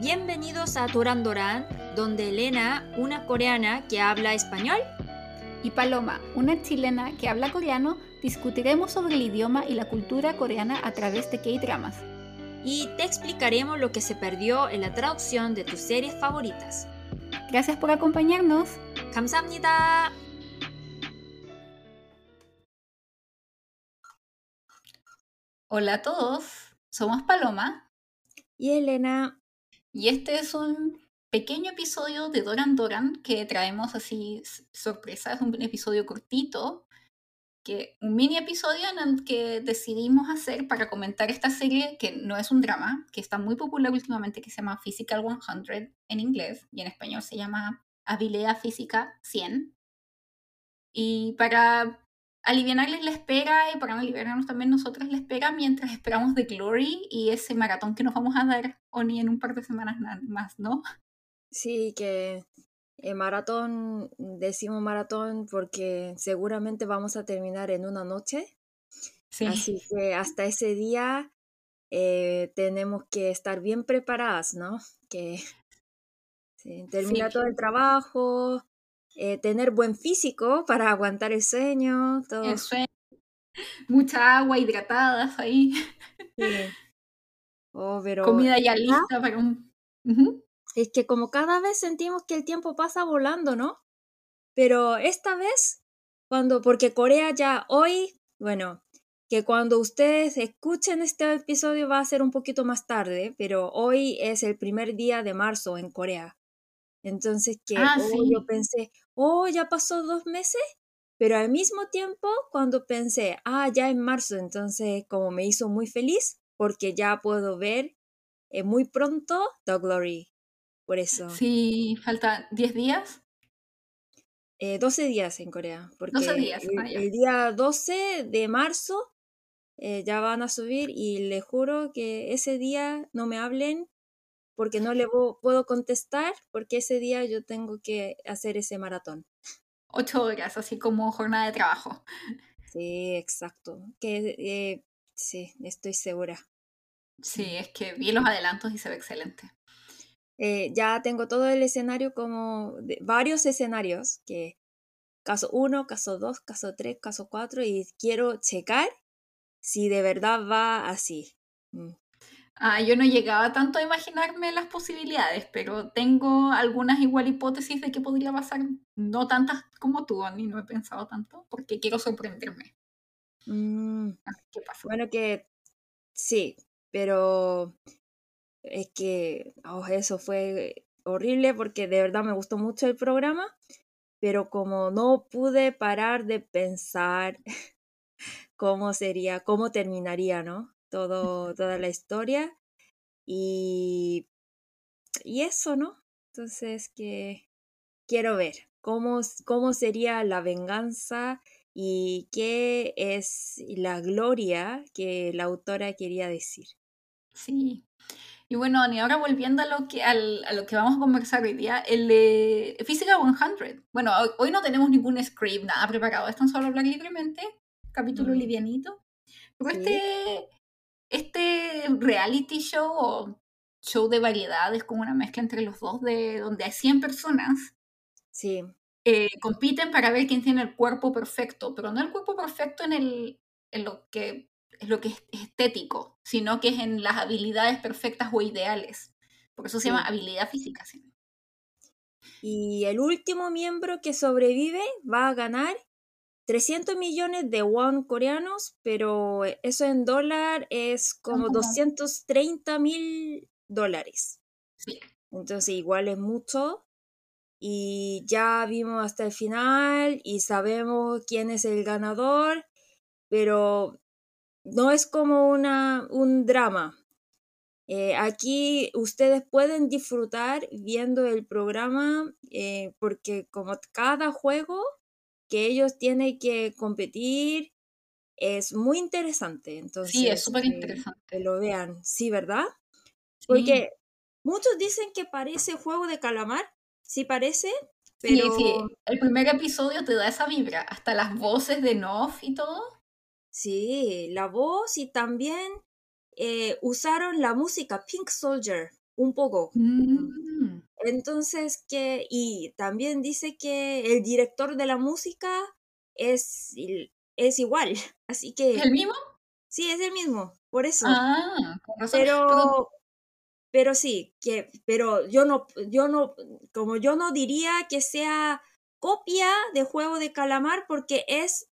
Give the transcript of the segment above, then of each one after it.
Bienvenidos a Doran Doran, donde Elena, una coreana que habla español, y Paloma, una chilena que habla coreano, discutiremos sobre el idioma y la cultura coreana a través de K-dramas. y te explicaremos lo que se perdió en la traducción de tus series favoritas. Gracias por acompañarnos. 감사합니다. Hola a todos, somos Paloma Y Elena, y este es un pequeño episodio de Doran Doran que traemos así sorpresa. Es un episodio cortito, que, un mini episodio en el que decidimos hacer para comentar esta serie que no es un drama, que está muy popular últimamente, que se llama Physical 100 en inglés y en español se llama Habilidad Física 100. Y para aliviarles la espera y para aliviarnos también nosotras la espera mientras esperamos The Glory y ese maratón que nos vamos a dar, Oni, en un par de semanas na- más, ¿no? sí que eh, maratón, decimos maratón porque seguramente vamos a terminar en una noche. Sí. Así que hasta ese día eh, tenemos que estar bien preparadas, ¿no? Que sí, termina Sí. todo el trabajo, eh, tener buen físico para aguantar el sueño, todo. El sueño, mucha agua hidratadas ahí, Sí. Oh, pero comida ya lista para un... Es que como cada vez sentimos que el tiempo pasa volando, ¿no? Pero esta vez, cuando, porque Corea ya hoy, bueno, que cuando ustedes escuchen este episodio va a ser un poquito más tarde, pero hoy es el primer día de marzo en Corea. Entonces que Ah, oh, sí. yo pensé, oh, ya pasó dos meses, pero al mismo tiempo cuando pensé, ah, ya en marzo, entonces como me hizo muy feliz porque ya puedo ver eh, muy pronto The Glory. Por eso, Sí, falta 10 días. eh, 12 días en Corea, porque 12 días, el, ah, el día 12 de marzo eh, ya van a subir y les juro que ese día no me hablen porque no le puedo contestar porque ese día yo tengo que hacer ese maratón. 8 horas, así como jornada de trabajo. Sí, exacto. Que eh, sí, estoy segura. Sí, es que vi los adelantos y se ve excelente. Eh, ya tengo todo el escenario como de- varios escenarios que caso 1, caso 2, caso 3, caso 4 y quiero checar si de verdad va así. Ah, yo no llegaba tanto a imaginarme las posibilidades, pero tengo algunas igual hipótesis de que podría pasar, no tantas como tú, ni no he pensado tanto, porque quiero sorprenderme. Mm, A ver qué pasa. bueno que sí, pero es que oh, eso fue horrible porque de verdad me gustó mucho el programa, pero como no pude parar de pensar cómo sería, cómo terminaría, ¿no? Todo, toda la historia y, y eso, ¿no? Entonces que quiero ver cómo, cómo sería la venganza y qué es la gloria que la autora quería decir. Sí. Y bueno, Ani, ahora volviendo a lo que, al- a lo que vamos a conversar hoy día, el de Física 100. Bueno, hoy, hoy no tenemos ningún script, nada preparado, es tan solo hablar libremente, capítulo Mm. livianito. Pero Sí. este, este reality show o show de variedades, como una mezcla entre los dos, de donde hay 100 personas, Sí, eh, compiten para ver quién tiene el cuerpo perfecto, pero no el cuerpo perfecto en, el, en lo que es lo que es estético, sino que es en las habilidades perfectas o ideales. Por eso se Sí. llama habilidad física. ¿sí? y el último miembro que sobrevive va a ganar 300 millones de won coreanos, pero eso en dólar es como como- 230 mil dólares. Sí. Entonces igual es mucho. Y ya vimos hasta el final y sabemos quién es el ganador, pero no es como una, un drama. Eh, aquí ustedes pueden disfrutar viendo el programa eh, porque como cada juego que ellos tienen que competir es muy interesante. Entonces, Sí, es súper interesante. que lo vean, sí, ¿verdad? Sí. Porque muchos dicen que parece juego de calamar, sí parece, Sí, pero sí, el primer episodio te da esa vibra, hasta las voces de Noff y todo. sí, la voz y también eh, usaron la música Pink Soldier un poco. Mm. Entonces, que, y también dice que el director de la música es, es igual, así que... ¿Es el mismo? Sí, es el mismo, por eso. Ah, con razón. Pero, pero sí, que, pero yo no, yo no, como yo no diría que sea copia de Juego de Calamar porque es,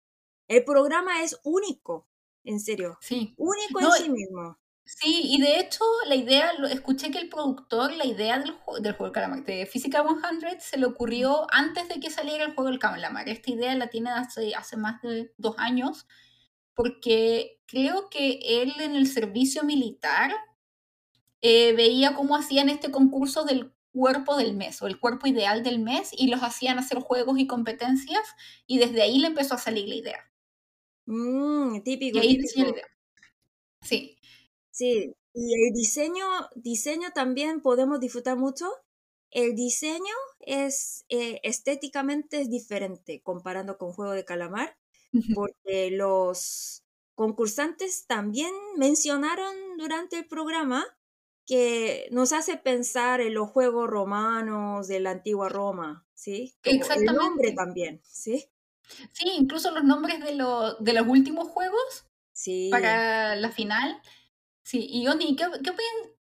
el programa es único, en serio, Sí. único No, en sí mismo. Sí, y de hecho, la idea, lo- escuché que el productor, la idea del, ju- del juego del calamar, de Physical 100, se le ocurrió antes de que saliera el juego del calamar. Esta idea la tiene hace, hace más de dos años, porque creo que él en el servicio militar eh, veía cómo hacían este concurso del cuerpo del mes, o el cuerpo ideal del mes, y los hacían hacer juegos y competencias, y desde ahí le empezó a salir la idea. Mm, Y típico, ahí nació la idea. Sí. Sí, y el diseño, diseño también podemos disfrutar mucho. El diseño es eh, estéticamente es diferente comparando con Juego de Calamar, porque los concursantes también mencionaron durante el programa que nos hace pensar en los juegos romanos de la antigua Roma, ¿sí? Como el nombre Exactamente. también, ¿sí? Sí, incluso los nombres de, lo- de los últimos juegos Sí. para la final. Sí, y Oni, ¿qué, qué, opin-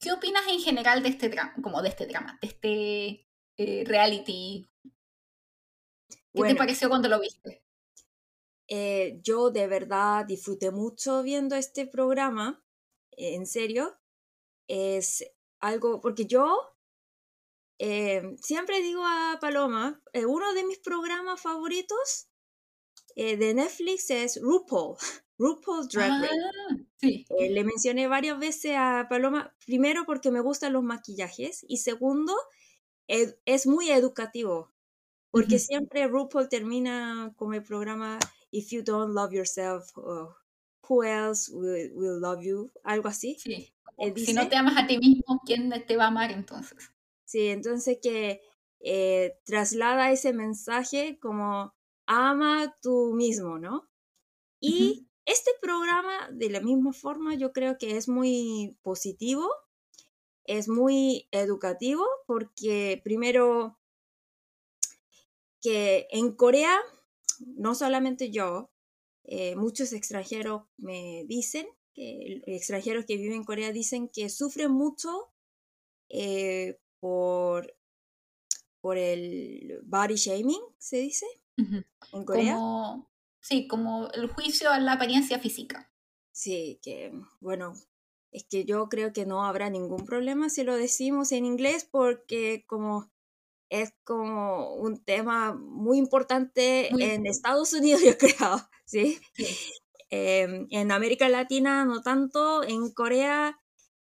qué opinas en general de este drama, como de este drama, de este eh, reality? ¿Qué te pareció cuando lo viste? eh, yo de verdad disfruté mucho viendo este programa, eh, en serio. Es algo, porque yo siempre digo a Paloma, uno de mis programas favoritos de Netflix es RuPaul, RuPaul's Drag Ah, Race. Sí. Eh, le mencioné varias veces a Paloma, primero porque me gustan los maquillajes y segundo, ed- es muy educativo, porque Ujú. siempre RuPaul termina con el programa If you don't love yourself, uh, who else will, will love you? Algo así. Sí. Él Si no dice. te amas a ti mismo, ¿quién te va a amar entonces? Sí, entonces que eh, traslada ese mensaje como ama tú mismo, ¿no? Y Ujú. Este programa, de la misma forma, yo creo que es muy positivo, es muy educativo, porque primero que en Corea, no solamente yo, eh, muchos extranjeros me dicen, que extranjeros que viven en Corea dicen que sufren mucho eh, por, por el body shaming, se dice, en Corea. Como, sí, como el juicio a la apariencia física. Sí, que bueno, es que yo creo que no habrá ningún problema si lo decimos en inglés porque como es como un tema muy importante Muy, en Estados Unidos, yo creo, ¿sí? sí. Em, en América Latina no tanto, en Corea,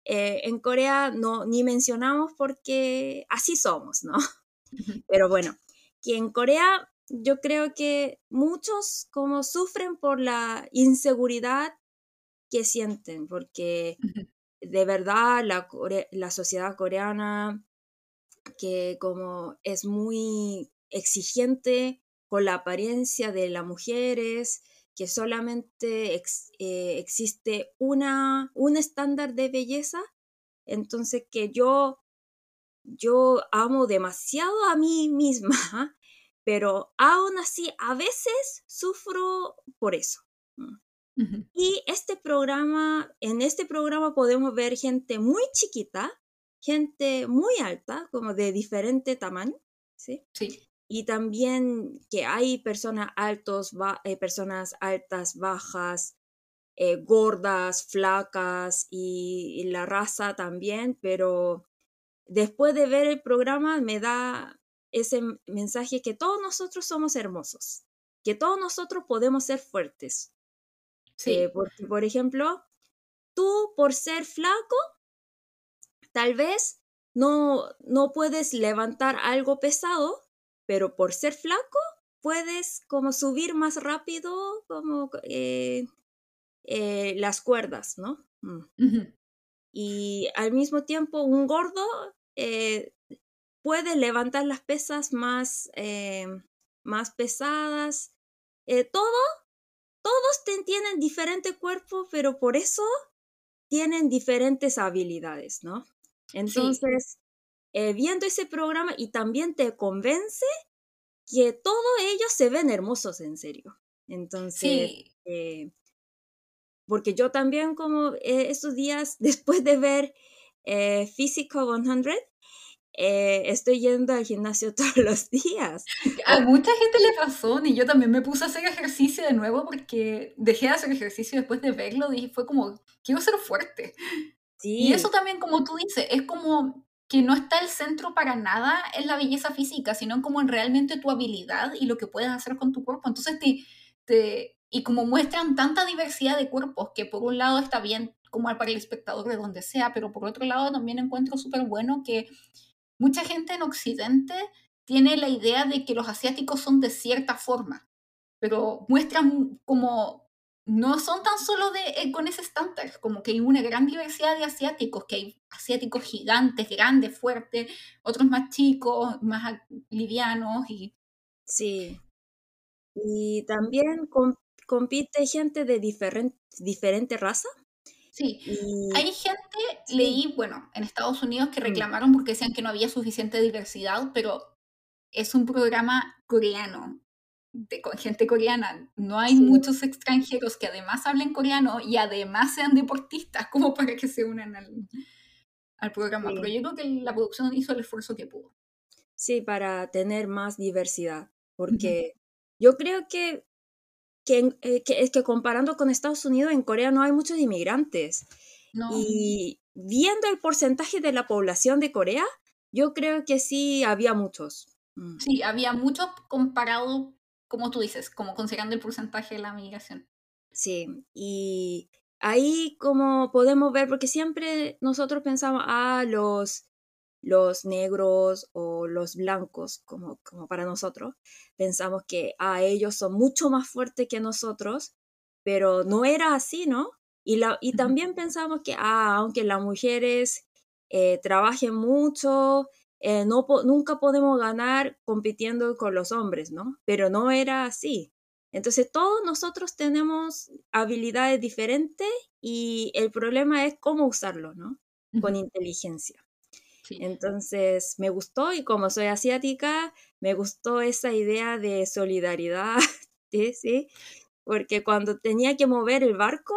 eh, en Corea no, ni mencionamos porque así somos, ¿no? Pero bueno, que en Corea yo creo que muchos como sufren por la inseguridad que sienten, porque de verdad la, la sociedad coreana que como es muy exigente con la apariencia de las mujeres, que solamente ex- eh, existe una, un estándar de belleza, entonces que yo, yo amo demasiado a mí misma, pero aún así a veces sufro por eso. Mm. Y este programa, en este programa podemos ver gente muy chiquita, gente muy alta, como de diferente tamaño, ¿sí? Sí. Y también que hay personas altos, eh, personas altas, bajas, eh, gordas, flacas y, y la raza también, pero después de ver el programa me da ese mensaje que todos nosotros somos hermosos, que todos nosotros podemos ser fuertes. Sí. Eh, porque, por ejemplo, tú por ser flaco, tal vez no, no puedes levantar algo pesado, pero por ser flaco puedes como subir más rápido como eh, eh, las cuerdas, ¿no? Mm. Y al mismo tiempo un gordo eh, puede levantar las pesas más, eh, más pesadas. Eh, todo, todos ten- tienen diferente cuerpo, pero por eso tienen diferentes habilidades, ¿no? Entonces, eh, viendo ese programa y también te convence que todos ellos se ven hermosos en serio. Entonces, eh, porque yo también como estos días, después de ver Physical 100, eh, estoy yendo al gimnasio todos los días. A mucha gente le pasó, y yo también me puse a hacer ejercicio de nuevo porque dejé de hacer ejercicio después de verlo y fue como, quiero ser fuerte. Y eso también, como tú dices, es como que no está el centro para nada en la belleza física, sino como en realmente tu habilidad y lo que puedes hacer con tu cuerpo. Entonces, te, te, y como muestran tanta diversidad de cuerpos, que por un lado está bien como para el espectador de donde sea, pero por otro lado también encuentro súper bueno que mucha gente en Occidente tiene la idea de que los asiáticos son de cierta forma, pero muestran como no son tan solo de, eh, con ese estándar, como que hay una gran diversidad de asiáticos, que hay asiáticos gigantes, grandes, fuertes, otros más chicos, más livianos y... Sí. Y también compite gente de diferente, diferente raza. Sí, hay gente, leí, bueno, en Estados Unidos que mm. reclamaron porque decían que no había suficiente diversidad, pero es un programa coreano, de gente coreana. No hay muchos extranjeros que además hablen coreano y además sean deportistas como para que se unan al, al programa. Pero yo creo que la producción hizo el esfuerzo que pudo. Sí, para tener más diversidad, porque yo creo que eh, que, es que comparando con Estados Unidos, en Corea no hay muchos inmigrantes. Y viendo el porcentaje de la población de Corea, yo creo que sí había muchos. Mm. Sí, había muchos comparado, como tú dices, como considerando el porcentaje de la migración. Sí, y ahí como podemos ver, porque siempre nosotros pensamos, ah, los los negros o los blancos, como, como para nosotros, pensamos que ah, ellos son mucho más fuertes que nosotros, pero no era así, ¿no? Y, la, y también pensamos que, ah, aunque las mujeres eh, trabajen mucho, eh, no, nunca podemos ganar compitiendo con los hombres, ¿no? Pero no era así. Entonces todos nosotros tenemos habilidades diferentes y el problema es cómo usarlo, ¿no? Con inteligencia. Entonces me gustó y como soy asiática, me gustó esa idea de solidaridad, ¿sí? Porque cuando tenía que mover el barco,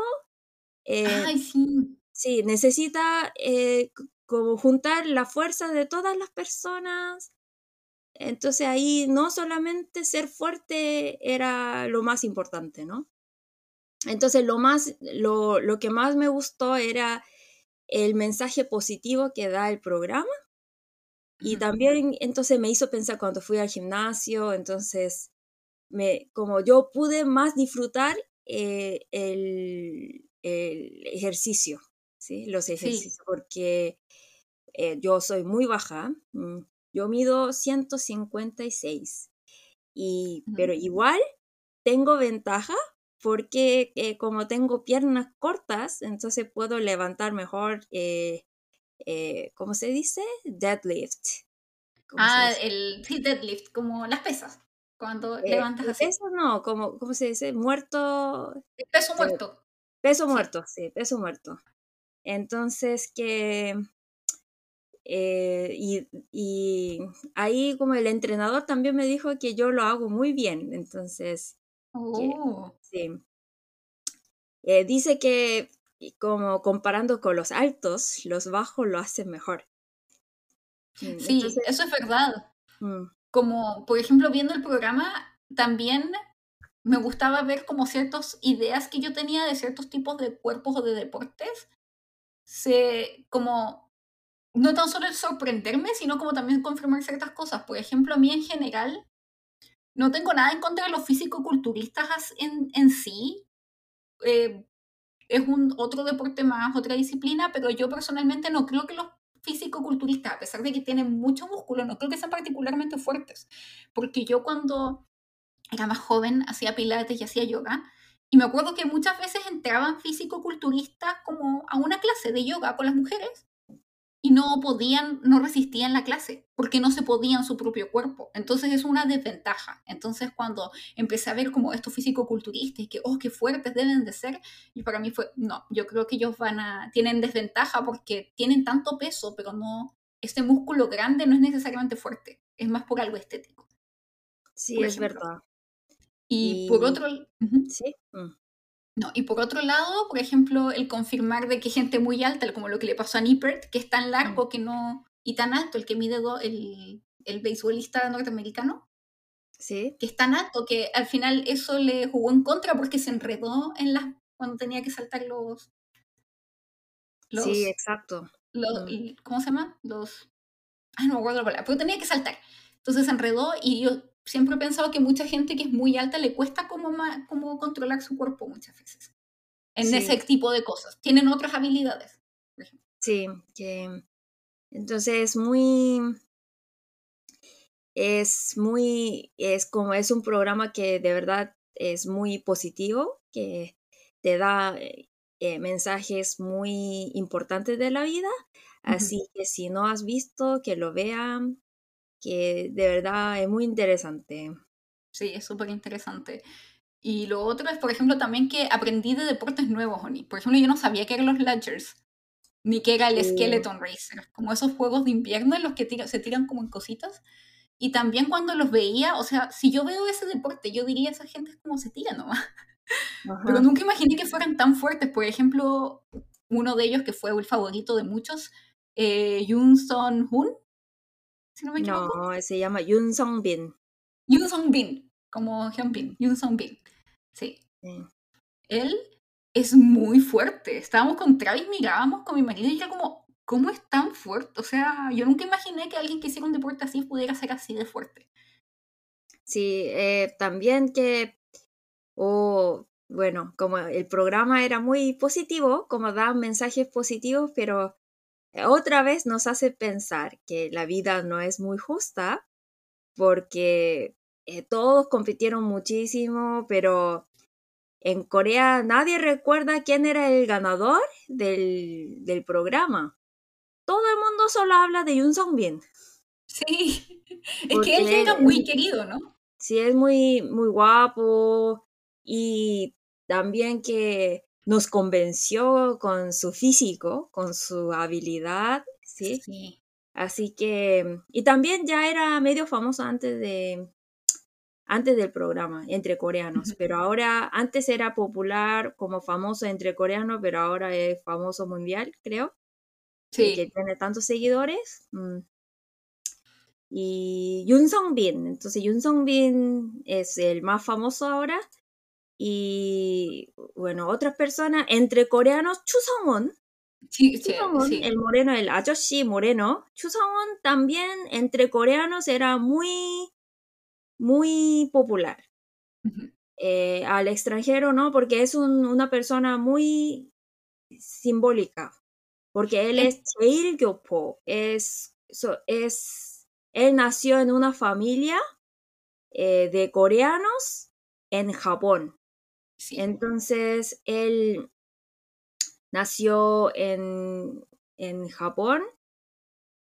eh, sí. sí. necesita eh, como juntar la fuerza de todas las personas. Entonces ahí no solamente ser fuerte era lo más importante, ¿no? Entonces lo más, lo, lo que más me gustó era el mensaje positivo que da el programa. Y también entonces me hizo pensar cuando fui al gimnasio, entonces me, como yo pude más disfrutar eh, el, el, ejercicio, ¿sí? los ejercicios, porque eh, yo soy muy baja, mm, yo mido 156, y, pero igual tengo ventaja porque eh, como tengo piernas cortas, entonces puedo levantar mejor, eh, eh, ¿cómo se dice? Deadlift. Ah, el sí, deadlift, como las pesas, cuando levantas así. Eso no, como, ¿cómo se dice? Muerto. peso muerto. Peso muerto, sí, peso muerto. Entonces que... y, y, ahí como el entrenador también me dijo que yo lo hago muy bien, entonces Oh. Sí. Eh, dice que como comparando con los altos, los bajos lo hacen mejor. Mm, sí, eso es verdad. Mm. Como, por ejemplo, viendo el programa, también me gustaba ver como ciertas ideas que yo tenía de ciertos tipos de cuerpos o de deportes, se, como, no tan solo el sorprenderme, sino como también confirmar ciertas cosas. Por ejemplo, a mí en general, no tengo nada en contra de los físico-culturistas en, en sí. Eh, es un otro deporte más, otra disciplina, pero yo personalmente no creo que los físico-culturistas, a pesar de que tienen mucho músculo, no creo que sean particularmente fuertes. Porque yo cuando era más joven hacía pilates y hacía yoga, y me acuerdo que muchas veces entraban físico-culturistas como a una clase de yoga con las mujeres, y no podían, no resistían la clase, porque no se podían su propio cuerpo. Entonces es una desventaja. Entonces cuando empecé a ver como estos físico-culturistas y que, oh, qué fuertes deben de ser, y para mí fue, no, yo creo que ellos van a, tienen desventaja porque tienen tanto peso, pero no, este músculo grande no es necesariamente fuerte, es más por algo estético. Sí, es verdad. Y, por otro... Sí. Mm. No, y por otro lado, por ejemplo, el confirmar de que gente muy alta, como lo que le pasó a Nippert, que es tan largo mm. que no, y tan alto, el que mide el, el beisbolista norteamericano, ¿Sí? que es tan alto que al final eso le jugó en contra porque se enredó en las cuando tenía que saltar los, sí, exacto. Los, mm. ¿Cómo se llama? Los... Ay, no me acuerdo la palabra, pero tenía que saltar. Entonces se enredó y yo siempre he pensado que mucha gente que es muy alta le cuesta como, como controlar su cuerpo muchas veces. En ese tipo de cosas. Tienen otras habilidades. Sí, que entonces es muy es muy es como es un programa que de verdad es muy positivo que te da eh, eh, mensajes muy importantes de la vida así que si no has visto que lo vean que de verdad es muy interesante. Sí, es súper interesante. Y lo otro es, por ejemplo, también que aprendí de deportes nuevos, Oni. Por ejemplo, yo no sabía que eran los Ledgers, ni que era el Skeleton Racer, como esos juegos de invierno en los que se tiran como en cositas. Y también cuando los veía, o sea, si yo veo ese deporte, yo diría, esa gente es como se tira nomás. Pero nunca imaginé que fueran tan fuertes. Por ejemplo, uno de ellos que fue el favorito de muchos, eh, Yoon Son Hoon, no se llama Yun Song Bin. Yun Song Bin, como Hyun Bin, Yun Song Bin. Sí. Él es muy fuerte. Estábamos con Travis, mirábamos con mi marido y era como, ¿cómo es tan fuerte? O sea, yo nunca imaginé que alguien que hiciera un deporte así pudiera ser así de fuerte. Sí, eh, también que, o bueno, como el programa era muy positivo, como da mensajes positivos, pero otra vez nos hace pensar que la vida no es muy justa porque eh, todos compitieron muchísimo, pero en Corea nadie recuerda quién era el ganador del, del programa. Todo el mundo solo habla de Yoon Song Bin. Sí, es que él era muy querido, ¿no? Sí, es muy, muy guapo y también que nos convenció con su físico, con su habilidad, ¿sí? Sí. Así que, y también ya era medio famoso antes de, antes del programa entre coreanos, pero ahora, antes era popular como famoso entre coreanos, pero ahora es famoso mundial, creo. Sí. Que tiene tantos seguidores. Mm. Y Yun Song Bin, entonces Yun Song Bin es el más famoso ahora y bueno, otras personas, entre coreanos, Chusongwon, sí, el moreno, el Ayoshi moreno, Chusongwon también entre coreanos era muy, muy popular. Eh, al extranjero, ¿no? Porque es una persona muy simbólica, porque él es Cheil Gyopo, es, es, él nació en una familia eh, de coreanos en Japón. Entonces, él nació en, en Japón,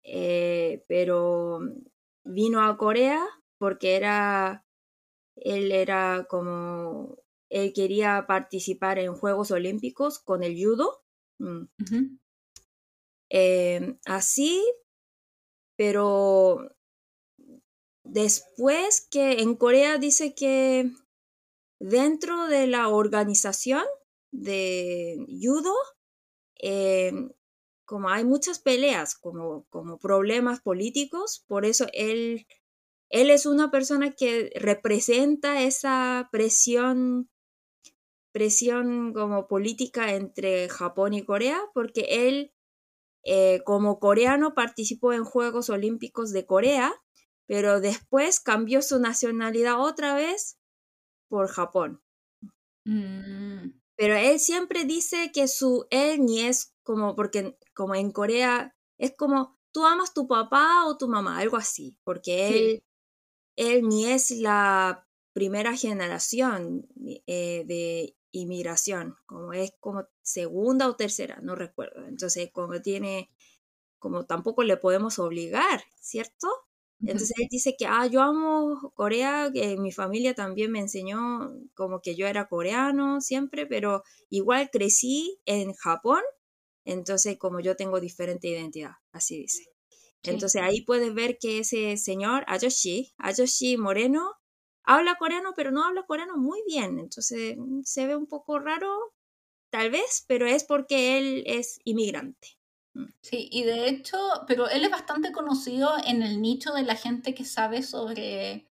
eh, pero vino a Corea porque era, él era como, él quería participar en Juegos Olímpicos con el judo. Mm. Eh, así, pero después que en Corea dice que dentro de la organización de judo, eh, como hay muchas peleas, como, como problemas políticos, por eso él, él es una persona que representa esa presión presión como política entre Japón y Corea, porque él eh, como coreano participó en Juegos Olímpicos de Corea, pero después cambió su nacionalidad otra vez por Japón. Mm. Pero él siempre dice que su él ni es como, porque como en Corea es como tú amas tu papá o tu mamá, algo así, porque él, él ni es la primera generación eh, de inmigración, como es como segunda o tercera, no recuerdo. Entonces, como tiene como tampoco le podemos obligar, ¿cierto? Entonces él dice que, ah, yo amo Corea, que mi familia también me enseñó como que yo era coreano siempre, pero igual crecí en Japón, entonces como yo tengo diferente identidad, así dice. Entonces ahí puedes ver que ese señor, Ayoshi, Ayoshi Moreno, habla coreano, pero no habla coreano muy bien, entonces se ve un poco raro, tal vez, pero es porque él es inmigrante. Sí, y de hecho, pero él es bastante conocido en el nicho de la gente que sabe sobre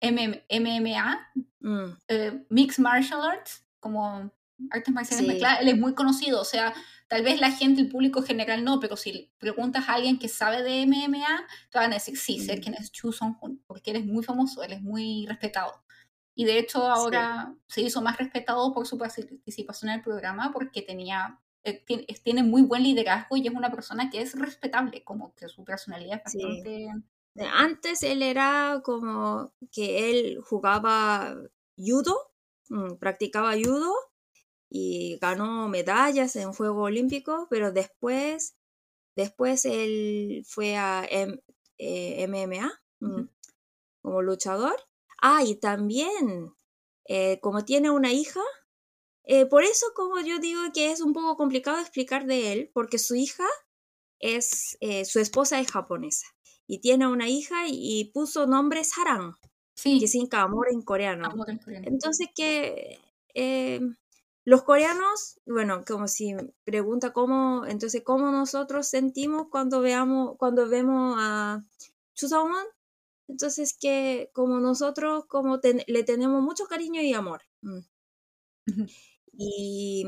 MMA, mm. eh, Mixed Martial Arts, como artes marciales mezcladas. Él es muy conocido, o sea, tal vez la gente, el público general no, pero si preguntas a alguien que sabe de MMA, te van a decir, sí, sé mm. quién es Chu Song-hun, porque él es muy famoso, él es muy respetado. Y de hecho ahora se hizo más respetado por su participación en el programa porque tenía eh, tiene, muy buen liderazgo y es una persona que es respetable, como que su personalidad es bastante... Antes él era como que él jugaba judo, mm, practicaba judo y ganó medallas en Juegos Olímpicos, pero después, después él fue a MMA mm, como luchador. Ah, y también, eh, como tiene una hija, eh, por eso, como yo digo que es un poco complicado explicar de él, porque su hija es, eh, su esposa es japonesa y tiene una hija y, puso nombre Saran, sí. que significa amor en coreano. Entonces que eh, los coreanos, bueno, como si pregunta cómo, entonces cómo nosotros sentimos cuando veamos, cuando vemos a Chuseong, entonces que como nosotros como le tenemos mucho cariño y amor. Mm. Y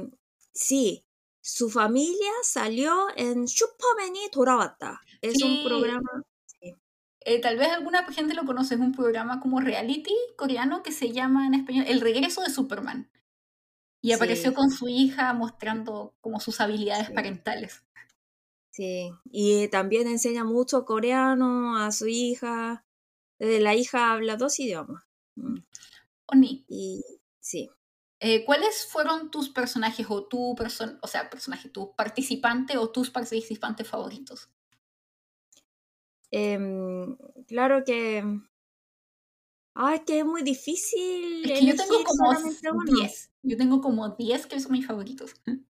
sí, su familia salió en 슈퍼맨이 돌아왔다. Es un programa... Eh, tal vez alguna gente lo conoce, es un programa como reality coreano que se llama en español El regreso de Superman. Y apareció con su hija mostrando como sus habilidades parentales. Sí, y también enseña mucho coreano a su hija. Eh, la hija habla dos idiomas. Mm. Oni. Y sí. Eh, ¿Cuáles fueron tus personajes o tu persona, o sea, personaje, tu participante o tus participantes favoritos? Em, claro que. Ay, que es muy difícil. Es que yo tengo como 10. Yo tengo como 10 que son mis favoritos.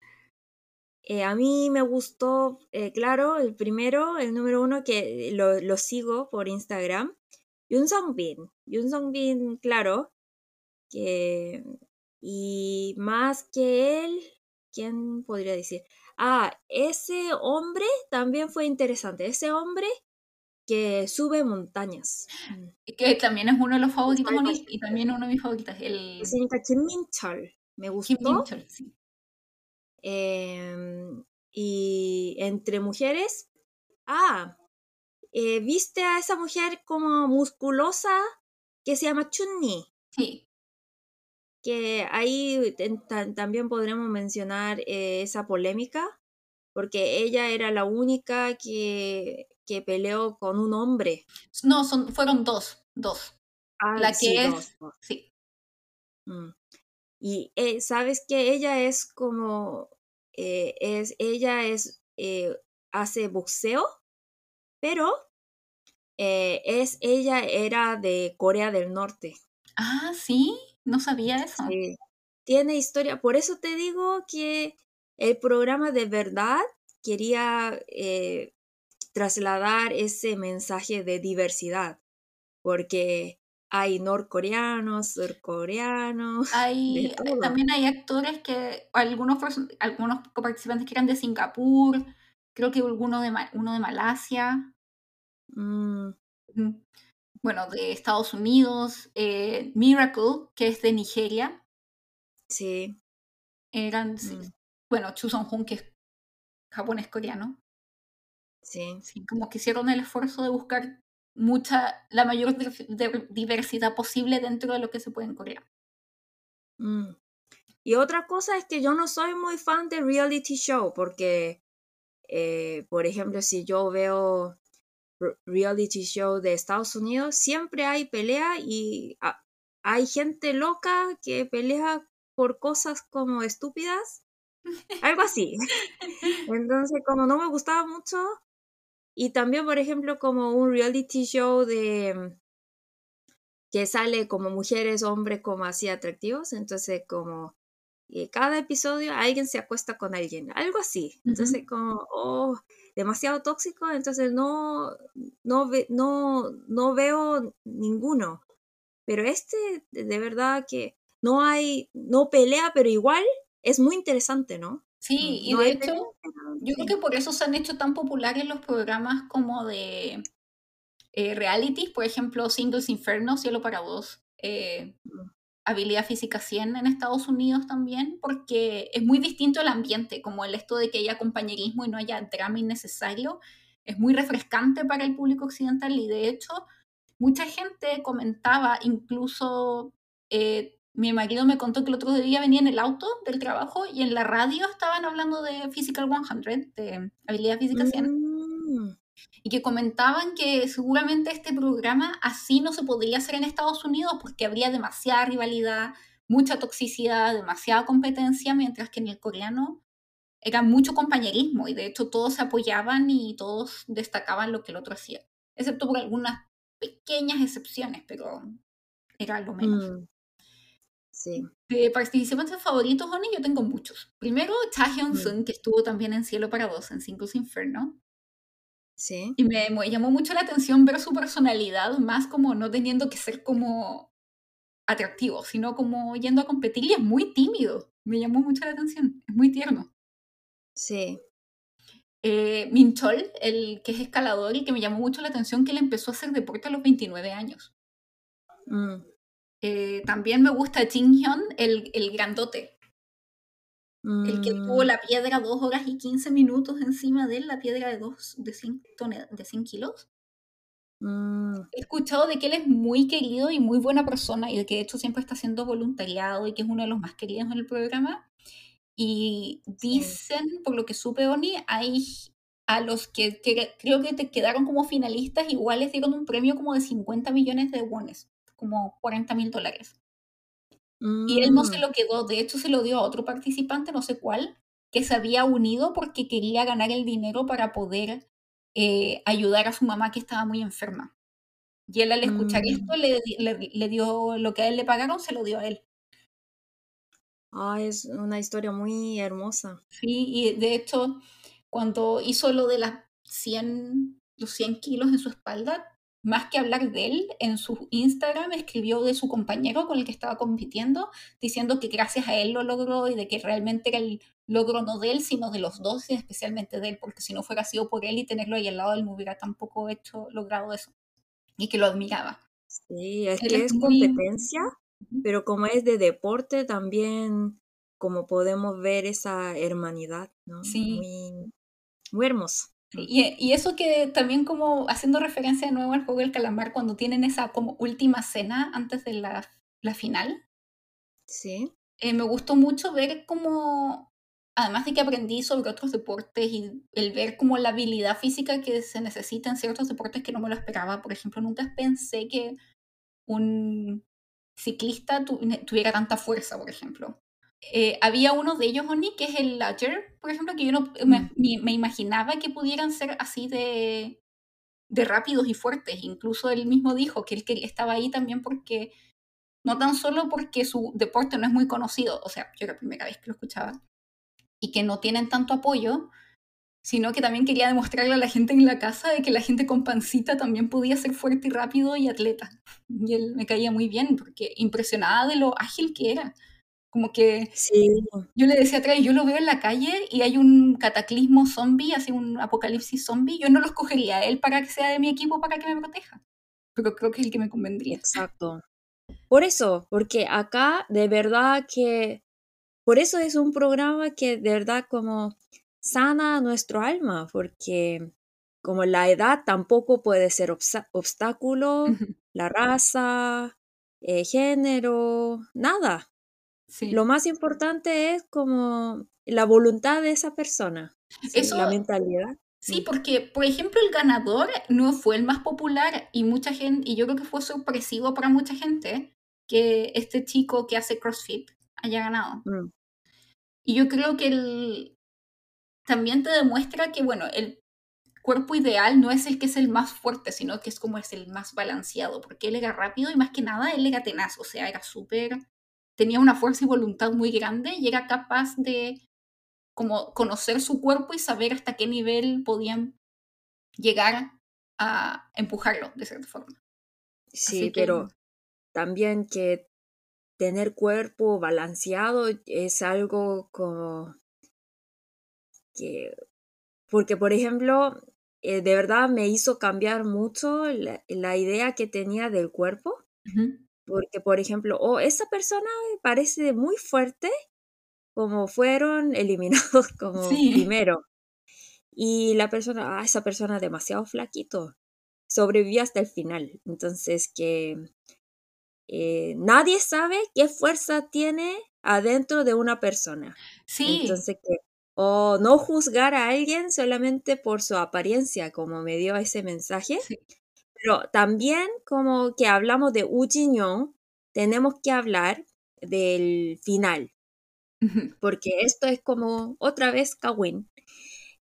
Eh, a mí me gustó, eh, claro, el primero, el número uno, que lo, lo sigo por Instagram. Yun Song-bin. Yun Song-bin, claro, que y más que él, ¿quién podría decir? Ah, ese hombre también fue interesante. Ese hombre que sube montañas. Mm. Que también es uno de los favoritos y también uno de mis favoritos. El... Señorita Kim Min Chol. Me gustó. Kim Min Chol, sí. Em, y entre mujeres. Ah, eh, ¿viste a esa mujer como musculosa que se llama Chunni? Sí que ahí también podremos mencionar eh, esa polémica, porque ella era la única que, que peleó con un hombre. No, son, fueron dos, dos. Ah, la que es, sí. Mm. Y eh, sabes que ella es como, eh, es, ella es, hace boxeo, pero es, ella era de Corea del Norte. Ah, sí. No sabía eso. Tiene historia. Por eso te digo que el programa de verdad quería eh, trasladar ese mensaje de diversidad. Porque hay norcoreanos, surcoreanos. Hay, también hay actores que, algunos, algunos participantes que eran de Singapur, creo que alguno de, uno de Malasia. Mm bueno, de Estados Unidos, eh, Miracle, que es de Nigeria. Sí. Eran, mm. bueno, Chu Song-hun, que es japonés-coreano. Sí. sí. Como que hicieron el esfuerzo de buscar mucha, la mayor diversidad posible dentro de lo que se puede en Corea. Mm. Y otra cosa es que yo no soy muy fan de reality show porque, eh, por ejemplo, si yo veo reality show de Estados Unidos, siempre hay pelea y ah, hay gente loca que pelea por cosas como estúpidas, algo así. Entonces, como no me gustaba mucho, Y también, por ejemplo, como un reality show de que sale como mujeres, hombres como así atractivos, entonces como y cada episodio alguien se acuesta con alguien, algo así. Entonces, como, oh, demasiado tóxico, entonces no, no, no, no veo ninguno. Pero este, de verdad que no hay, no pelea, pero igual es muy interesante, ¿no? Sí, y de hecho, yo creo que por eso se han hecho tan populares los programas como de eh, realities, por ejemplo, Singles Inferno, Cielo para Vos. Eh, mm habilidad física 100 en Estados Unidos también, porque es muy distinto el ambiente, como el esto de que haya compañerismo y no haya drama innecesario, es muy refrescante para el público occidental y de hecho mucha gente comentaba, incluso eh, mi marido me contó que el otro día venía en el auto del trabajo y en la radio estaban hablando de Physical 100, de habilidad física 100 y que comentaban que seguramente este programa así no se podría hacer en Estados Unidos porque habría demasiada rivalidad, mucha toxicidad, demasiada competencia, mientras que en el coreano era mucho compañerismo y de hecho todos se apoyaban y todos destacaban lo que el otro hacía, excepto por algunas pequeñas excepciones, pero era lo menos. Mm. Sí. De participantes favoritos, Oni, yo tengo muchos. Primero, Cha Hyun-sun, mm. que estuvo también en Cielo para Dos, en Cinco Inferno. Y me, llamó mucho la atención ver su personalidad, más como no teniendo que ser como atractivo, sino como yendo a competir y es muy tímido. Me llamó mucho la atención, es muy tierno. Sí. Eh, Minchol, el que es escalador y que me llamó mucho la atención que él empezó a hacer deporte a los 29 años. Mm. Eh, también me gusta Jin Hyun, el, el grandote, el que tuvo mm. la piedra dos horas y 15 minutos encima de él, la piedra de, dos, de, 100, de 100 kilos. Mm. He escuchado de que él es muy querido y muy buena persona y de que de hecho siempre está haciendo voluntariado y que es uno de los más queridos en el programa. Y dicen, por lo que supe, Oni, hay a los que, creo que te quedaron como finalistas, igual les dieron un premio como de 50 millones de wones, como 40 mil dólares. Y él no se mm. lo quedó, de hecho se lo dio a otro participante, no sé cuál, que se había unido porque quería ganar el dinero para poder eh, ayudar a su mamá que estaba muy enferma. Y él al escuchar esto mm. le, le, dio lo que a él le pagaron, se lo dio a él. Ah, es una historia muy hermosa. Sí, y de hecho, cuando hizo lo de las 100, los 100 kilos en su espalda, más que hablar de él, en su Instagram escribió de su compañero con el que estaba compitiendo, diciendo que gracias a él lo logró y de que realmente era el logro no de él, sino de los dos y especialmente de él, porque si no fuera sido por él y tenerlo ahí al lado, él no hubiera tampoco hecho, logrado eso. Y que lo admiraba. Sí, es que es, competencia, pero como es de deporte también, como podemos ver esa hermanidad, ¿no? Sí. Muy, muy hermoso. Y, eso que también como haciendo referencia de nuevo al juego del calamar, cuando tienen esa como última cena antes de la, la final. Sí. Eh, me gustó mucho ver como, además de que aprendí sobre otros deportes y el ver como la habilidad física que se necesita en ciertos deportes que no me lo esperaba. Por ejemplo, nunca pensé que un ciclista tuviera tanta fuerza, por ejemplo. Eh, había uno de ellos, Oni, que es el Ledger, por ejemplo, que yo no me, me, imaginaba que pudieran ser así de, de rápidos y fuertes. Incluso él mismo dijo que él, que estaba ahí también porque, no tan solo porque su deporte no es muy conocido, o sea, yo era la primera vez que lo escuchaba, y que no tienen tanto apoyo, sino que también quería demostrarle a la gente en la casa de que la gente con pancita también podía ser fuerte y rápido y atleta. Y él me caía muy bien, porque impresionada de lo ágil que era. Como que yo le decía atrás, yo lo veo en la calle y hay un cataclismo zombie, así un apocalipsis zombie, yo no lo escogería a él para que sea de mi equipo para que me proteja. Pero creo que es el que me convendría. Exacto. Por eso, porque acá de verdad que, por eso es un programa que de verdad como sana nuestro alma, porque como la edad tampoco puede ser obstáculo, la raza, eh, género, nada. Lo más importante es como la voluntad de esa persona, Eso, la mentalidad. Sí, porque, por ejemplo, el ganador no fue el más popular y mucha gente, y yo creo que fue sorpresivo para mucha gente que este chico que hace CrossFit haya ganado. Mm. Y yo creo que el, también te demuestra que, bueno, el, cuerpo ideal no es el que es el más fuerte, sino que es como es el más balanceado, porque él era rápido y más que nada él era tenaz, o sea, era súper, tenía una fuerza y voluntad muy grande y era capaz de como conocer su cuerpo y saber hasta qué nivel podían llegar a empujarlo de cierta forma. Sí, pero también que tener cuerpo balanceado es algo como que, porque por ejemplo, eh, de verdad me hizo cambiar mucho la, idea que tenía del cuerpo, porque por ejemplo, oh, esa persona parece muy fuerte, como fueron eliminados como primero. Y la persona, ah, esa persona demasiado flaquito, sobrevivió hasta el final. Entonces que eh, nadie sabe qué fuerza tiene adentro de una persona. Sí. Entonces que o no juzgar a alguien solamente por su apariencia, como me dio ese mensaje. Pero también como que hablamos de Ujinyon, tenemos que hablar del final, porque esto es como otra vez Kawin,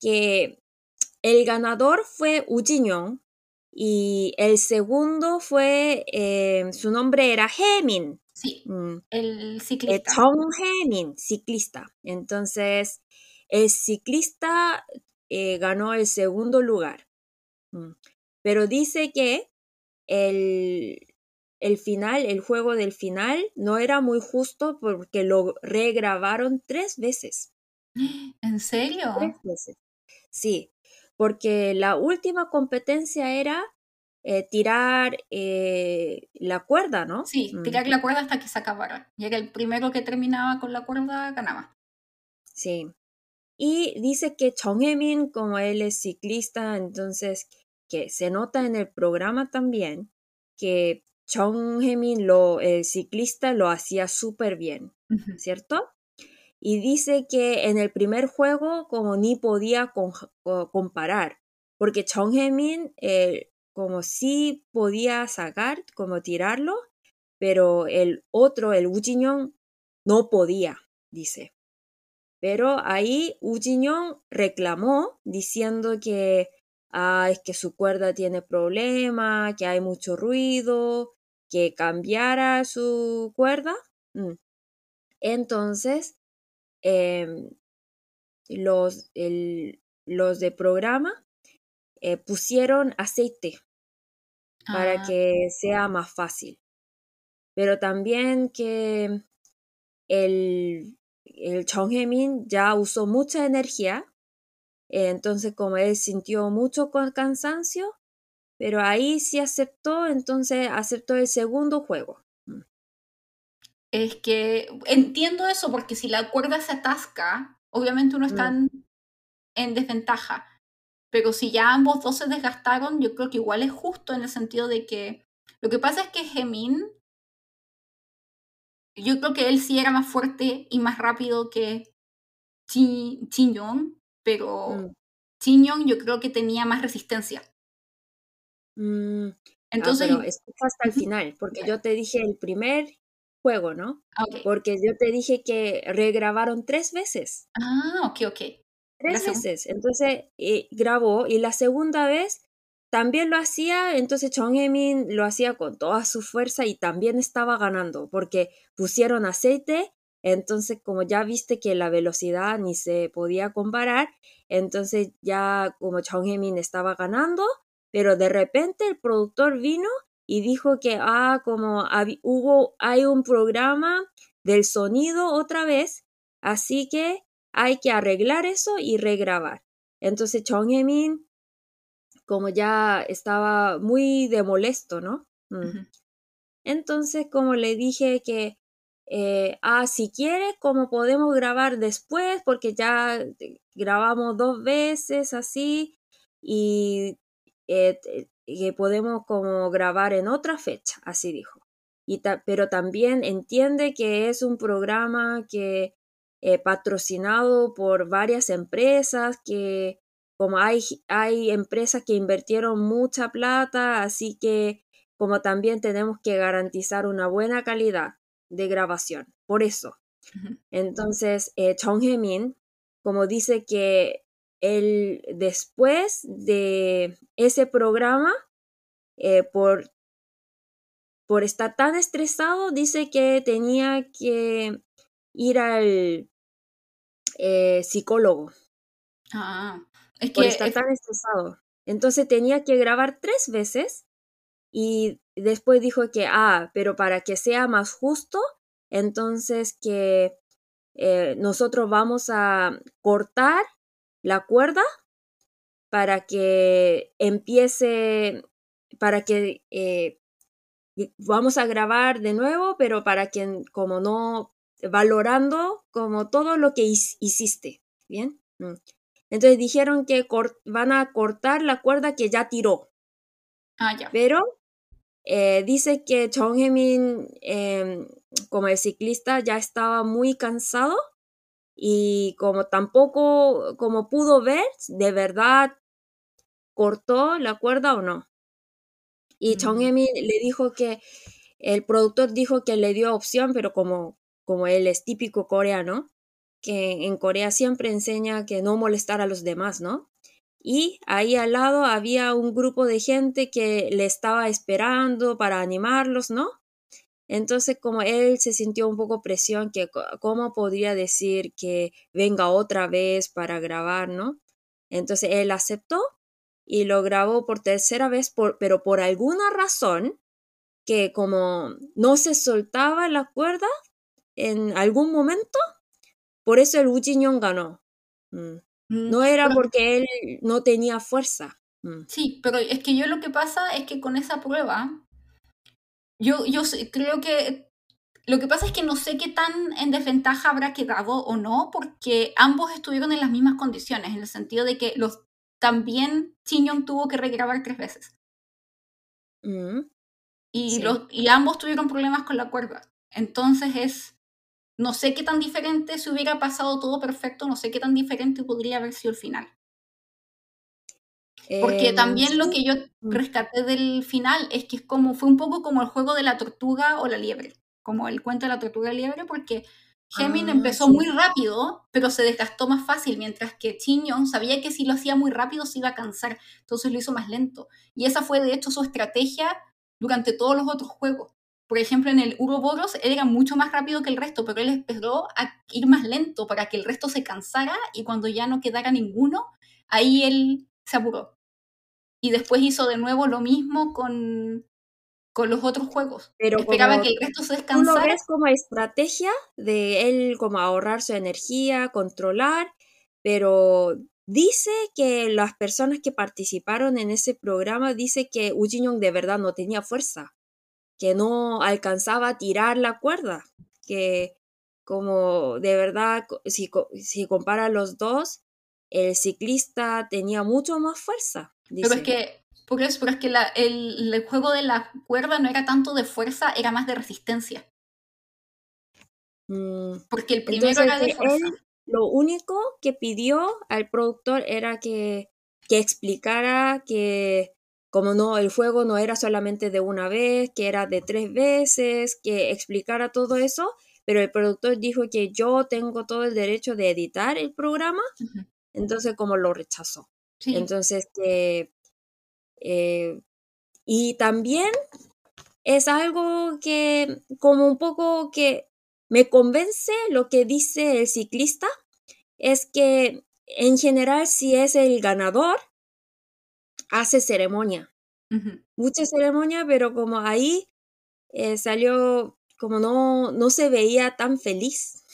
que el ganador fue Ujinyon y el segundo fue, eh, su nombre era Hemin. Sí, mm. el ciclista. Chong Hemin, ciclista. Entonces, el ciclista eh, ganó el segundo lugar. Mm. Pero dice que el, el final, el juego del final, no era muy justo porque lo regrabaron tres veces. ¿En serio? Tres veces. Sí, porque la última competencia era eh, tirar eh, la cuerda, ¿no? Sí, mm. tirar la cuerda hasta que se acabara. Y era el primero que terminaba con la cuerda, ganaba. Sí. Y dice que Chong Emin, como él es ciclista, entonces que se nota en el programa también que Chong Hemin, lo, el ciclista, lo hacía súper bien, ¿cierto? Y dice que en el primer juego como ni podía comparar, porque Chong Hemin eh, como sí podía sacar, como tirarlo, pero el otro, el Wu no podía, dice. Pero ahí Wu reclamó diciendo que, ah, es que su cuerda tiene problema, que hay mucho ruido, que cambiara su cuerda. Mm. Entonces, em, los, los de programa eh, pusieron aceite para ah. que sea más fácil. Pero también que el, el Chong Hemin ya usó mucha energía, entonces como él sintió mucho cansancio, pero ahí sí aceptó, entonces aceptó el segundo juego. Mm. Es que entiendo eso, porque si la cuerda se atasca, obviamente uno está mm. en desventaja. Pero si ya ambos dos se desgastaron, yo creo que igual es justo en el sentido de que lo que pasa es que Gemin, yo creo que él sí era más fuerte y más rápido que Chin pero mm. Yo creo que tenía más resistencia. Mm, Entonces, pero escucha hasta el final, porque yo te dije el primer juego, ¿no? Ah, porque yo te dije que regrabaron tres veces. Ah, ok, ok. Tres veces. Entonces eh, grabó y la segunda vez también lo hacía, entonces Chong Emin lo hacía con toda su fuerza y también estaba ganando porque pusieron aceite, entonces como ya viste que la velocidad ni se podía comparar, entonces ya como Chong Emin estaba ganando, pero de repente el productor vino y dijo que ah, como hubo, hay un programa del sonido otra vez, así que hay que arreglar eso y regrabar. Entonces Chong como ya estaba muy de molesto, ¿no? Mm. Entonces, como le dije que, eh, ah, si quiere, como podemos grabar después, porque ya grabamos dos veces así, y eh, que podemos como grabar en otra fecha, así dijo. Y pero también entiende que es un programa que eh, patrocinado por varias empresas que como hay, hay empresas que invirtieron mucha plata, así que como también tenemos que garantizar una buena calidad de grabación. Por eso. Entonces, eh, Chong Hemin, como dice que él después de ese programa, eh, por, por estar tan estresado, dice que tenía que ir al eh, psicólogo. Ah, es por que estar es- tan estresado. Entonces tenía que grabar tres veces y después dijo que, ah, pero para que sea más justo, entonces que eh, nosotros vamos a cortar la cuerda para que empiece, para que eh, vamos a grabar de nuevo, pero para que como no, valorando como todo lo que hiciste, ¿bien? Mm. Entonces dijeron que van a cortar la cuerda que ya tiró, ah, ya. pero eh, dice que Chong Hemin, em, como el ciclista, ya estaba muy cansado y como tampoco, como pudo ver, de verdad cortó la cuerda o no. Y Chong Mm. Hemin le dijo que el productor dijo que le dio opción, pero como, como él es típico coreano, que en Corea siempre enseña que no molestar a los demás, ¿no? Y ahí al lado había un grupo de gente que le estaba esperando para animarlos, ¿no? Entonces, como él se sintió un poco presión, que cómo podría decir que venga otra vez para grabar, ¿no? Entonces él aceptó y lo grabó por tercera vez, por, pero por alguna razón que como no se soltaba la cuerda en algún momento, por eso el Ujiñón ganó. Mm. Mm, No era porque él no tenía fuerza. Mm. Sí, pero es que yo lo que pasa es que con esa prueba, yo, yo creo que lo que pasa es que no sé qué tan en desventaja habrá quedado o no, porque ambos estuvieron en las mismas condiciones, en el sentido de que los también Chinyong tuvo que regrabar tres veces. Mm. Y, Sí. los, y ambos tuvieron problemas con la cuerda. Entonces es, no sé qué tan diferente, si hubiera pasado todo perfecto, no sé qué tan diferente podría haber sido el final. Porque Em, también lo que yo Mm. rescaté del final es que es como, fue un poco como el juego de la tortuga o la liebre, como el cuento de la tortuga y la liebre, porque Hemin Ah, empezó sí. muy rápido, pero se desgastó más fácil, mientras que Chiñon sabía que si lo hacía muy rápido se iba a cansar, entonces lo hizo más lento. Y esa fue de hecho su estrategia durante todos los otros juegos. Por ejemplo, en el Uroboros él era mucho más rápido que el resto, pero él esperó a ir más lento para que el resto se cansara y cuando ya no quedara ninguno, ahí él se apuró. Y después hizo de nuevo lo mismo con, con los otros juegos. Pero Esperaba como que el resto se tú lo descansara. ves como estrategia de él como ahorrar su energía, controlar, pero dice que las personas que participaron en ese programa dice que Ujinyoung de verdad no tenía fuerza, que no alcanzaba a tirar la cuerda, que como de verdad si, si compara los dos, el ciclista tenía mucho más fuerza, Pero es que, por eso, pero es que la- el, el juego de la cuerda no era tanto de fuerza, era más de resistencia. Mm, Porque el primero Entonces, era de que fuerza. él lo único que pidió al productor era que, que explicara que como no, el juego no era solamente de una vez, que era de tres veces, que explicara todo eso, pero el productor dijo que yo tengo todo el derecho de editar el programa, entonces como lo rechazó. Sí. Entonces que... eh, y también es algo que como un poco que me convence lo que dice el ciclista, es que en general si es el ganador, hace ceremonia, mucha ceremonia, pero como ahí eh, salió, como no, no se veía tan feliz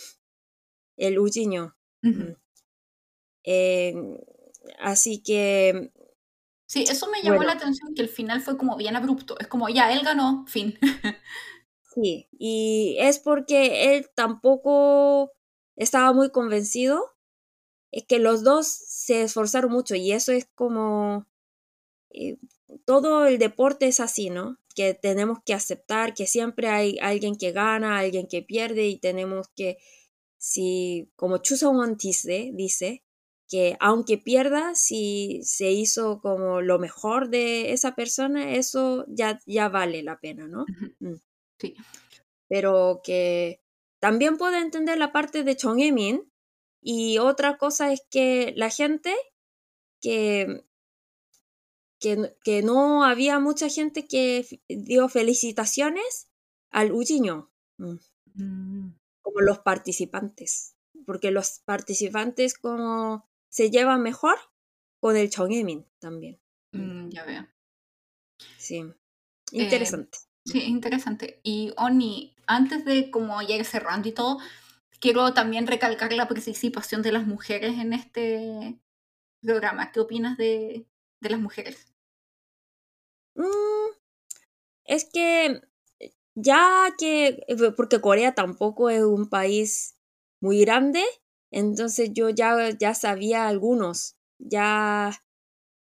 el Ujiño. Eh, así que Sí, eso me llamó Bueno. la atención, que el final fue como bien abrupto. Es como, ya, él ganó, fin. Sí, y es porque él tampoco estaba muy convencido, es que los dos se esforzaron mucho y eso es como eh, todo el deporte es así, ¿no? Que tenemos que aceptar que siempre hay alguien que gana, alguien que pierde y tenemos que, si como Chuseon dice, dice que aunque pierda, si se hizo como lo mejor de esa persona, eso ya, ya vale la pena, ¿no? Mm. Sí. pero que también puedo entender la parte de Chong Emin y otra cosa es que la gente que, que, que no había mucha gente que dio felicitaciones al Ujiño, mm, Mm, como los participantes, porque los participantes como se llevan mejor con el Chongemin también. mm, ya veo. Sí, interesante. Sí, es interesante. Y Oni, antes de como ya ir cerrando y todo, quiero también recalcar la participación de las mujeres en este programa. ¿Qué opinas de, de las mujeres? Mm, es que ya que, eh, porque Corea tampoco es un país muy grande, entonces yo ya, ya sabía algunos. Ya,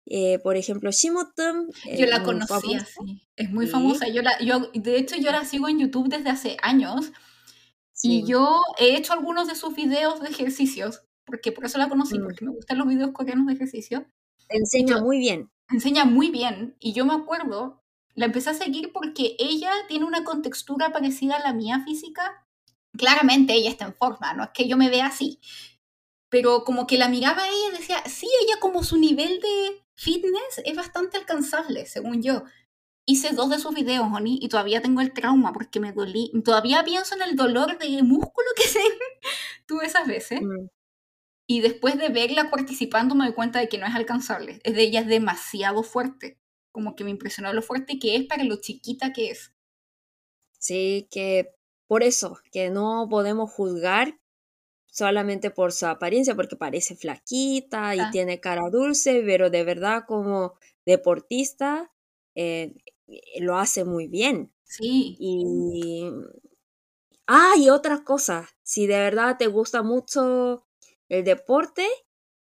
eh, por ejemplo, Shimotum. Yo la conocía, sí. Es muy famosa. Yo la, yo, de hecho, yo la sigo en YouTube desde hace años. Y yo he hecho algunos de sus videos de ejercicios, porque por eso la conocí, Mm. porque me gustan los videos coreanos de ejercicio. Enseña yo- muy bien. Enseña muy bien y yo me acuerdo, la empecé a seguir porque ella tiene una contextura parecida a la mía física. Claramente ella está en forma, no es que yo me vea así, pero como que la miraba a ella y decía, sí, ella como su nivel de fitness es bastante alcanzable, según yo. Hice dos de sus videos, Oni, y todavía tengo el trauma porque me dolí. Todavía pienso en el dolor de músculo que se tuve esas veces. Mm. Y después de verla participando me doy cuenta de que no es alcanzable. Es de ella es demasiado fuerte. Como que me impresionó lo fuerte que es para lo chiquita que es. Sí, que por eso, que no podemos juzgar solamente por su apariencia, porque parece flaquita y Ah. tiene cara dulce, pero de verdad como deportista eh, lo hace muy bien. Sí, Y. Ah, y otra cosa, si de verdad te gusta mucho el deporte,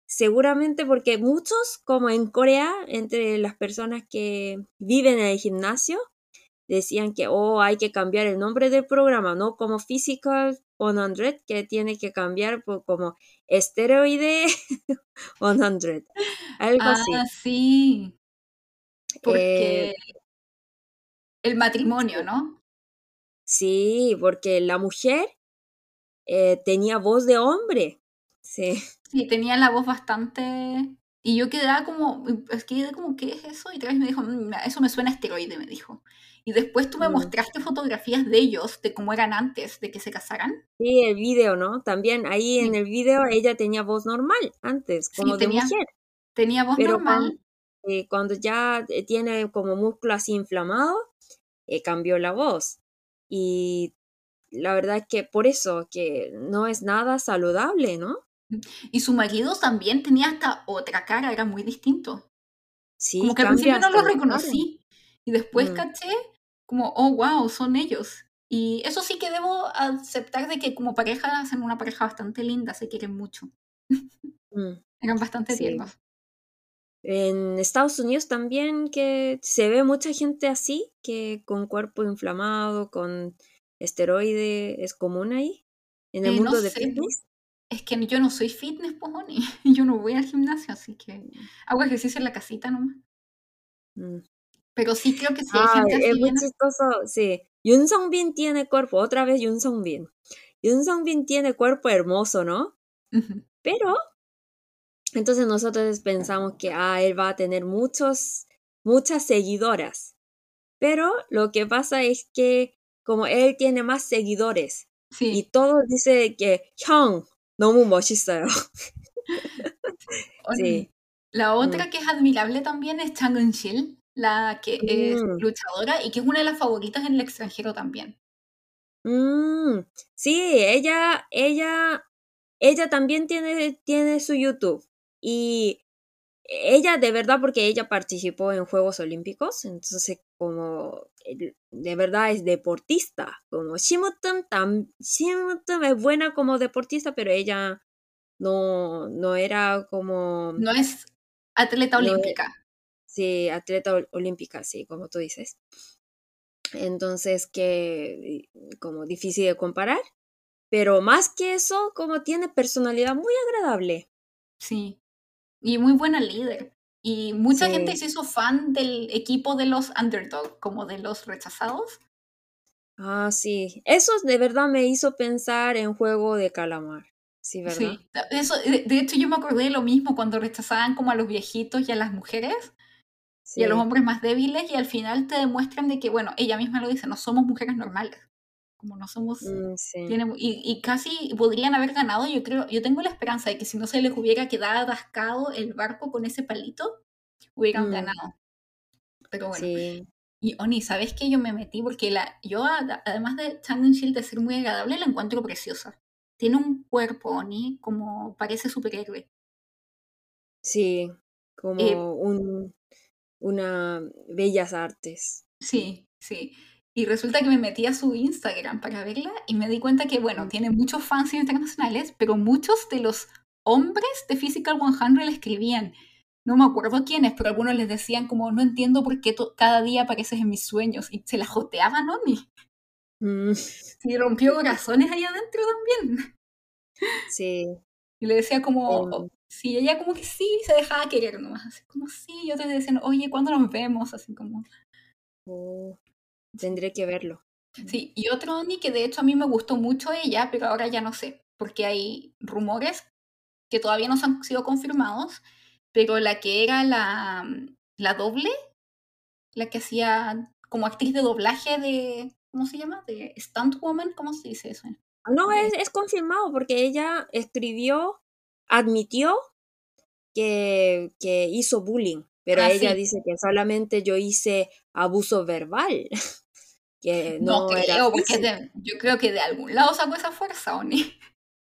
seguramente porque muchos, como en Corea, entre las personas que viven en el gimnasio, decían que, oh, hay que cambiar el nombre del programa, no como Physical 100, que tiene que cambiar por como Esteroide 100, algo así. ah, sí. Porque Eh, el matrimonio, ¿no? Sí, porque la mujer eh, tenía voz de hombre. Sí. Sí, tenía la voz bastante... Y yo quedaba como, es que quedé como, ¿qué es eso? Y otra vez me dijo, "Mm, eso me suena a esteroide, me dijo. Y después tú me Mm. mostraste fotografías de ellos, de cómo eran antes de que se casaran. Sí, el video, ¿no? También ahí en Sí. el video ella tenía voz normal antes, Sí, como de tenía- mujer. Tenía voz Pero normal. cuando, eh, cuando ya eh, tiene como músculo así inflamado, eh, cambió la voz. Y la verdad es que por eso, que no es nada saludable, ¿no? Y su marido también tenía hasta otra cara, era muy distinto. Sí, Como que al principio no lo reconocí. Y después Mm. caché como, oh, wow, son ellos. Y eso sí que debo aceptar de que como pareja hacen una pareja bastante linda, se quieren mucho. Mm. Eran bastante Sí. tiernos. En Estados Unidos también que se ve mucha gente así, que con cuerpo inflamado, con esteroide, es común ahí, en el Eh, no mundo de sé. fitness. Es que yo no soy fitness, pues, Oni. Yo no voy al gimnasio, así que hago ejercicio en la casita nomás. Mm. Pero sí creo que sí hay Ah, gente es muy llena. chistoso, sí. Yun Song-bin tiene cuerpo, otra vez Yun Song-bin. Yun Song-bin tiene cuerpo hermoso, ¿no? Pero, entonces nosotros pensamos que, ah, él va a tener muchos, muchas seguidoras. Pero lo que pasa es que como él tiene más seguidores y Sí. todos dicen que 형 너무 멋있어요. Oni. Sí. La otra que es admirable también es Chang Eun-sil, la que es Mm. luchadora y que es una de las favoritas en el extranjero también. Mm, sí, ella, ella, ella también tiene, tiene su YouTube y ella de verdad porque ella participó en Juegos Olímpicos, entonces como el- de verdad es deportista, como Shimotum, tam, es buena como deportista, pero ella no, no era como, No es atleta No olímpica. sí, atleta ol- olímpica, sí, como tú dices. Entonces, que como difícil de comparar. Pero más que eso, como tiene personalidad muy agradable. Sí. Y muy buena líder. Y mucha Sí. gente se hizo fan del equipo de los underdog, como de los rechazados. Ah, sí. Eso de verdad me hizo pensar en juego de calamar. Sí, ¿verdad? Sí, eso, de, de hecho yo me acordé de lo mismo cuando rechazaban como a los viejitos y a las mujeres y a los hombres más débiles y al final te demuestran de que, bueno, ella misma lo dice, no somos mujeres normales, como no somos... Mm, sí. tiene- y, y casi podrían haber ganado, yo creo, yo tengo la esperanza de que si no se les hubiera quedado atascado el barco con ese palito, hubieran Mm, ganado. Pero bueno, sí. y Oni, ¿sabes qué? Yo me metí porque la, yo, además de Changen Shield de ser muy agradable, la encuentro preciosa. Tiene un cuerpo, Oni, como parece superhéroe. Sí. Eh, Como un, una bellas artes. sí, sí. Y resulta que me metí a su Instagram para verla y me di cuenta que, bueno, tiene muchos fans internacionales, pero muchos de los hombres de Physical 100 le escribían. No me acuerdo quiénes, pero algunos les decían como, no entiendo por qué cada día apareces en mis sueños. Y se la joteaban, Oni. Mm, Y rompió corazones ahí adentro también. sí. Y le decía como, oh, sí, ella como que sí, se dejaba querer nomás. Así como sí, y otros decían, oye, ¿cuándo nos vemos? Así como, oh, tendré que verlo. sí. Y otro Oni que de hecho a mí me gustó mucho ella, pero ahora ya no sé, porque hay rumores que todavía no se han sido confirmados, pero la que era la, la doble, la que hacía como actriz de doblaje de, ¿cómo se llama? De stuntwoman, ¿cómo se dice eso? No, De- es, es confirmado porque ella escribió, admitió que, que hizo bullying, pero Ah, ella sí. dice que solamente yo hice abuso verbal, que No no era creo, porque físico. de- yo creo que de algún lado sacó esa fuerza, Oni.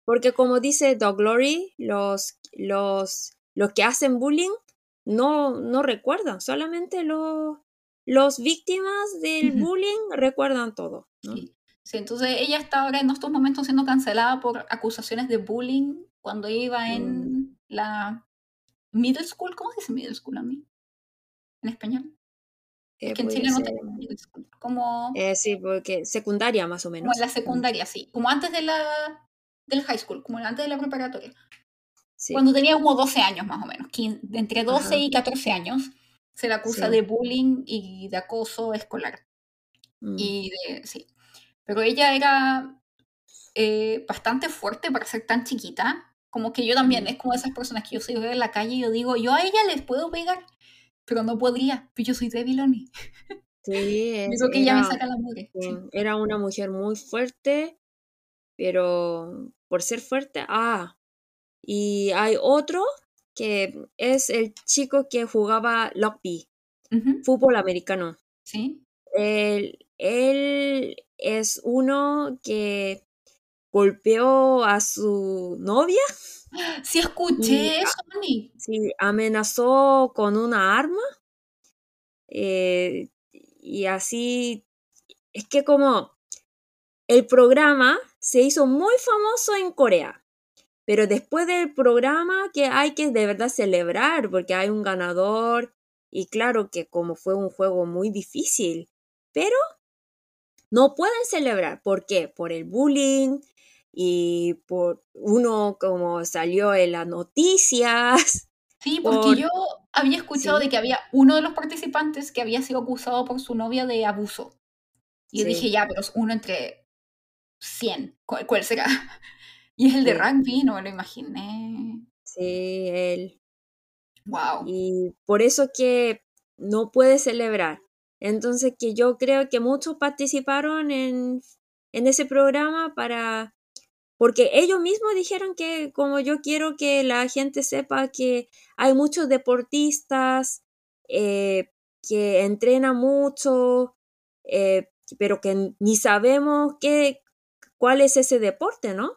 Porque como dice Doug Glory, los, los, los que hacen bullying no, no recuerdan, solamente los, los víctimas del Ujú. bullying recuerdan todo. ¿no? Sí. Sí, entonces ella está ahora en estos momentos siendo cancelada por acusaciones de bullying cuando iba Mm, en la middle school. ¿Cómo se dice middle school a mí? ¿En español? Es eh, que en Chile no ser, tenemos middle school. Como, eh, sí, porque secundaria más o como en menos. la secundaria, sí. Como antes de la, del high school, como antes de la preparatoria. sí, Cuando tenía como 12 años más o menos. de entre 12 ajá, y 14 años se le acusa sí. de bullying y de acoso escolar. mm, Y de, sí. Pero ella era eh, bastante fuerte para ser tan chiquita. Como que yo también, mm. es como esas personas que yo soy en la calle y yo digo, yo a ella les puedo pegar, pero no podría, pues yo soy débil, Oni. Sí, creo que ella me era, saca la mugre. era una mujer muy fuerte, pero por ser fuerte, ah, y hay otro que es el chico que jugaba rugby, fútbol americano. Sí. Él, él es uno que golpeó a su novia Sí, y escuché a- eso, sí, amenazó con una arma. eh, y así, es que como el programa se hizo muy famoso en Corea, pero después del programa que hay que de verdad celebrar porque hay un ganador y claro que como fue un juego muy difícil, pero no pueden celebrar. ¿Por qué? Por el bullying y por uno como salió en las noticias, Sí, porque por... yo había escuchado Sí, de que había uno de los participantes que había sido acusado por su novia de abuso. Y yo dije, ya, pero es uno entre 100. ¿Cuál, cuál será? Y es el de sí, rugby, no me lo imaginé. sí, él. Wow. Y por eso que no puede celebrar. Entonces que yo creo que muchos participaron en, en ese programa para, porque ellos mismos dijeron que como yo quiero que la gente sepa que hay muchos deportistas eh, que entrenan mucho, eh, pero que ni sabemos qué, cuál es ese deporte, ¿no?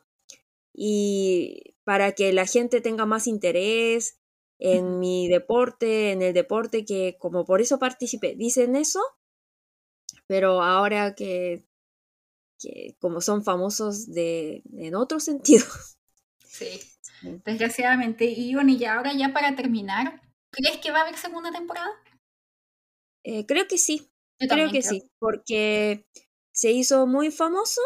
Y para que la gente tenga más interés en mi deporte, en el deporte que como por eso participé. Dicen eso, pero ahora que, que como son famosos de, en otro sentido. Sí, desgraciadamente. Y bueno, y ahora ya para terminar, ¿crees que va a haber segunda temporada? Eh, creo que sí, Yo creo que creo. sí, porque se hizo muy famoso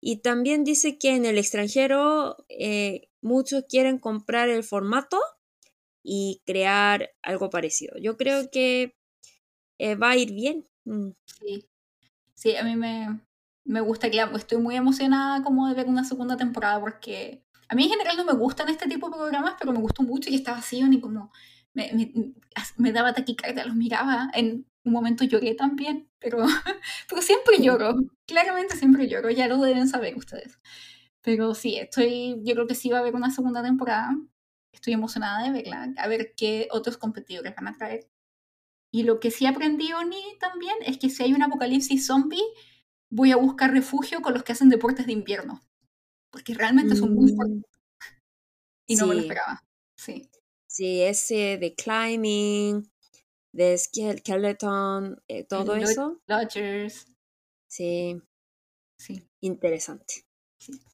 y también dice que en el extranjero eh, muchos quieren comprar el formato y crear algo parecido. Yo creo que eh, va a ir bien. Mm, Sí, sí, a mí me, me gusta que estoy muy emocionada como de ver una segunda temporada porque A mí en general no me gustan este tipo de programas, pero me gustó mucho y estaba así, y como me, me, me daba taquicardia, los miraba. En un momento lloré también, pero, pero siempre lloro. Claramente siempre lloro, ya lo deben saber ustedes. Pero sí, estoy, yo creo que sí va a haber una segunda temporada. Estoy emocionada de verla, a ver qué otros competidores van a traer. Y lo que sí aprendí, Oni, también, es que si hay un apocalipsis zombie, voy a buscar refugio con los que hacen deportes de invierno. Porque realmente son muy fuertes. Mm. Y no me lo esperaba. Sí. Sí, ese de climbing, de skeleton, eh, todo eso. Dodgers. Sí. Sí. Interesante.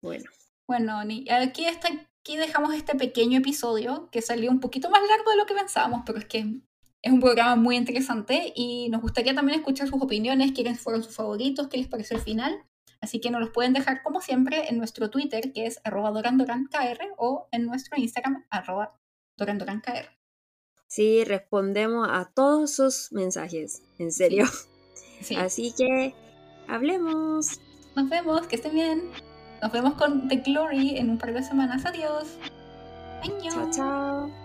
Bueno. Bueno, aquí, está, aquí dejamos este pequeño episodio que salió un poquito más largo de lo que pensábamos, pero es que es un programa muy interesante y nos gustaría también escuchar sus opiniones, quiénes fueron sus favoritos, qué les pareció el final. Así que nos los pueden dejar como siempre en nuestro Twitter, que es arroba dorandorankr, o en nuestro Instagram, arroba dorandorankr. Sí, respondemos a todos sus mensajes, en serio. Así que hablemos. Nos vemos, que estén bien. Nos vemos con The Glory en un par de semanas. Adiós. Chao, chao.